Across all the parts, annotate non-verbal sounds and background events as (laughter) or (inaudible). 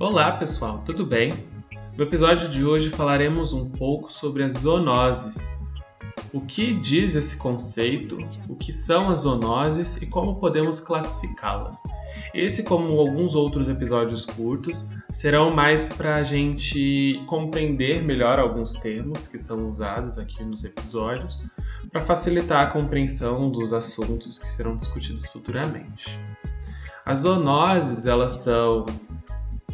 Olá pessoal, tudo bem? No episódio de hoje falaremos um pouco sobre as zoonoses. O que diz esse conceito, o que são as zoonoses e como podemos classificá-las. Esse, como alguns outros episódios curtos, serão mais para a gente compreender melhor alguns termos que são usados aqui nos episódios, para facilitar a compreensão dos assuntos que serão discutidos futuramente. As zoonoses, elas são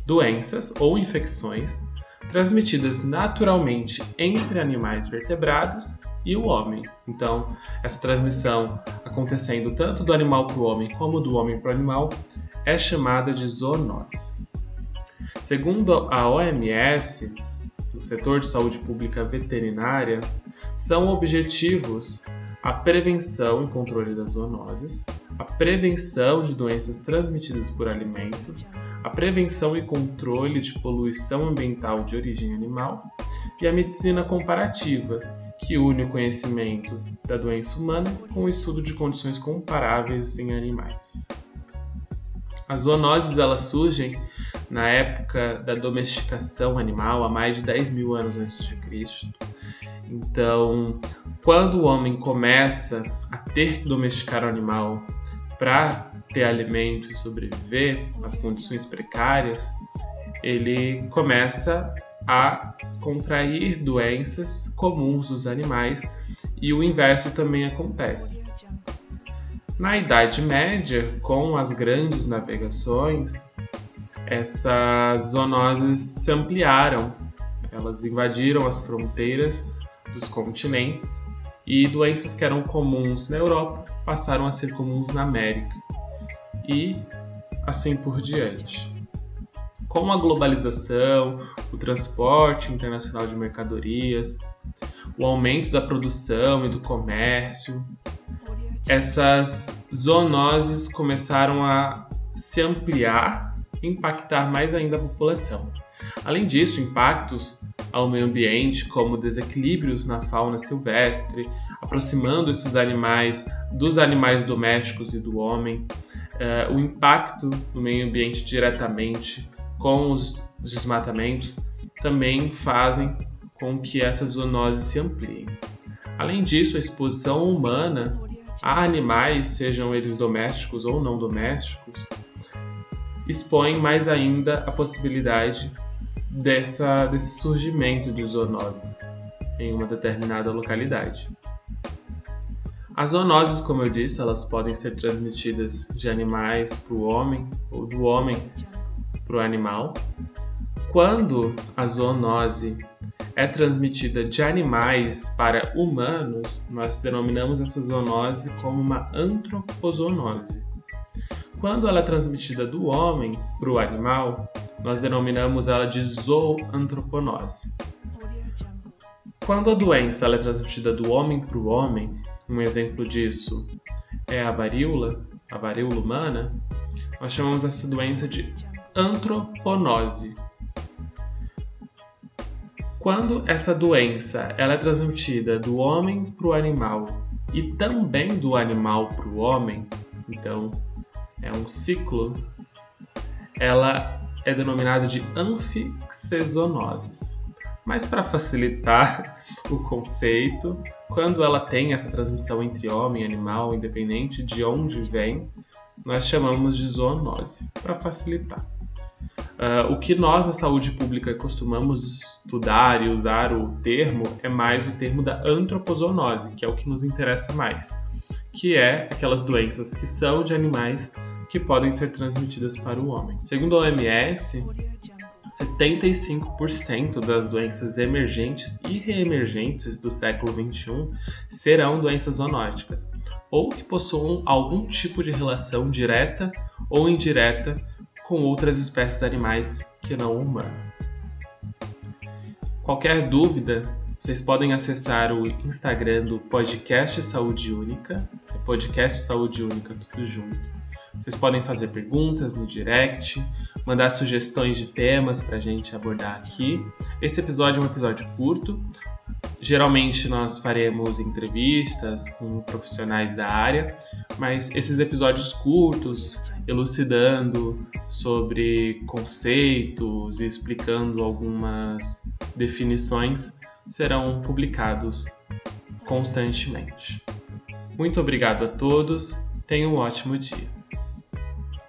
doenças ou infecções transmitidas naturalmente entre animais vertebrados e o homem. Então, essa transmissão acontecendo tanto do animal para o homem como do homem para o animal é chamada de zoonose. Segundo a OMS, o setor de saúde pública veterinária, são objetivos a prevenção e controle das zoonoses, a prevenção de doenças transmitidas por alimentos, a prevenção e controle de poluição ambiental de origem animal e a medicina comparativa, que une o conhecimento da doença humana com o estudo de condições comparáveis em animais. As zoonoses elas surgem na época da domesticação animal, há mais de 10 mil anos antes de Cristo. Então, quando o homem começa a ter que domesticar o animal para ter alimento e sobreviver nas condições precárias, ele começa a contrair doenças comuns dos animais e o inverso também acontece. Na Idade Média, com as grandes navegações, essas zoonoses se ampliaram, elas invadiram as fronteiras dos continentes e doenças que eram comuns na Europa passaram a ser comuns na América e assim por diante. Com a globalização, o transporte internacional de mercadorias, o aumento da produção e do comércio, essas zoonoses começaram a se ampliar e impactar mais ainda a população. Além disso, impactos ao meio ambiente, como desequilíbrios na fauna silvestre, aproximando esses animais dos animais domésticos e do homem, uh, o impacto no meio ambiente diretamente com os desmatamentos também fazem com que essas zoonoses se ampliem. Além disso, a exposição humana a animais, sejam eles domésticos ou não domésticos, expõe mais ainda a possibilidade dessa, desse surgimento de zoonoses em uma determinada localidade. As zoonoses, como eu disse, elas podem ser transmitidas de animais para o homem ou do homem para o animal. Quando a zoonose é transmitida de animais para humanos, nós denominamos essa zoonose como uma antropozoonose. Quando ela é transmitida do homem para o animal, nós denominamos ela de zooantroponose. Quando a doença é transmitida do homem para o homem, um exemplo disso é a varíola, a varíola humana, nós chamamos essa doença de antroponose. Quando essa doença ela é transmitida do homem para o animal e também do animal para o homem, então é um ciclo, ela é denominada de anfixezonoses. Mas para facilitar (laughs) o conceito, quando ela tem essa transmissão entre homem e animal, independente de onde vem, nós chamamos de zoonose, para facilitar. Uh, o que nós na saúde pública costumamos estudar e usar o termo é mais o termo da antropozoonose, que é o que nos interessa mais, que é aquelas doenças que são de animais que podem ser transmitidas para o homem. Segundo a OMS, 75% das doenças emergentes e reemergentes do século XXI serão doenças zoonóticas, ou que possuam algum tipo de relação direta ou indireta com outras espécies animais que não humana. Qualquer dúvida, vocês podem acessar o Instagram do Podcast Saúde Única, é Podcast Saúde Única tudo junto. Vocês podem fazer perguntas no direct, mandar sugestões de temas para a gente abordar aqui. Esse episódio é um episódio curto. Geralmente nós faremos entrevistas com profissionais da área, mas esses episódios curtos elucidando sobre conceitos e explicando algumas definições serão publicados constantemente. Muito obrigado a todos, tenham um ótimo dia.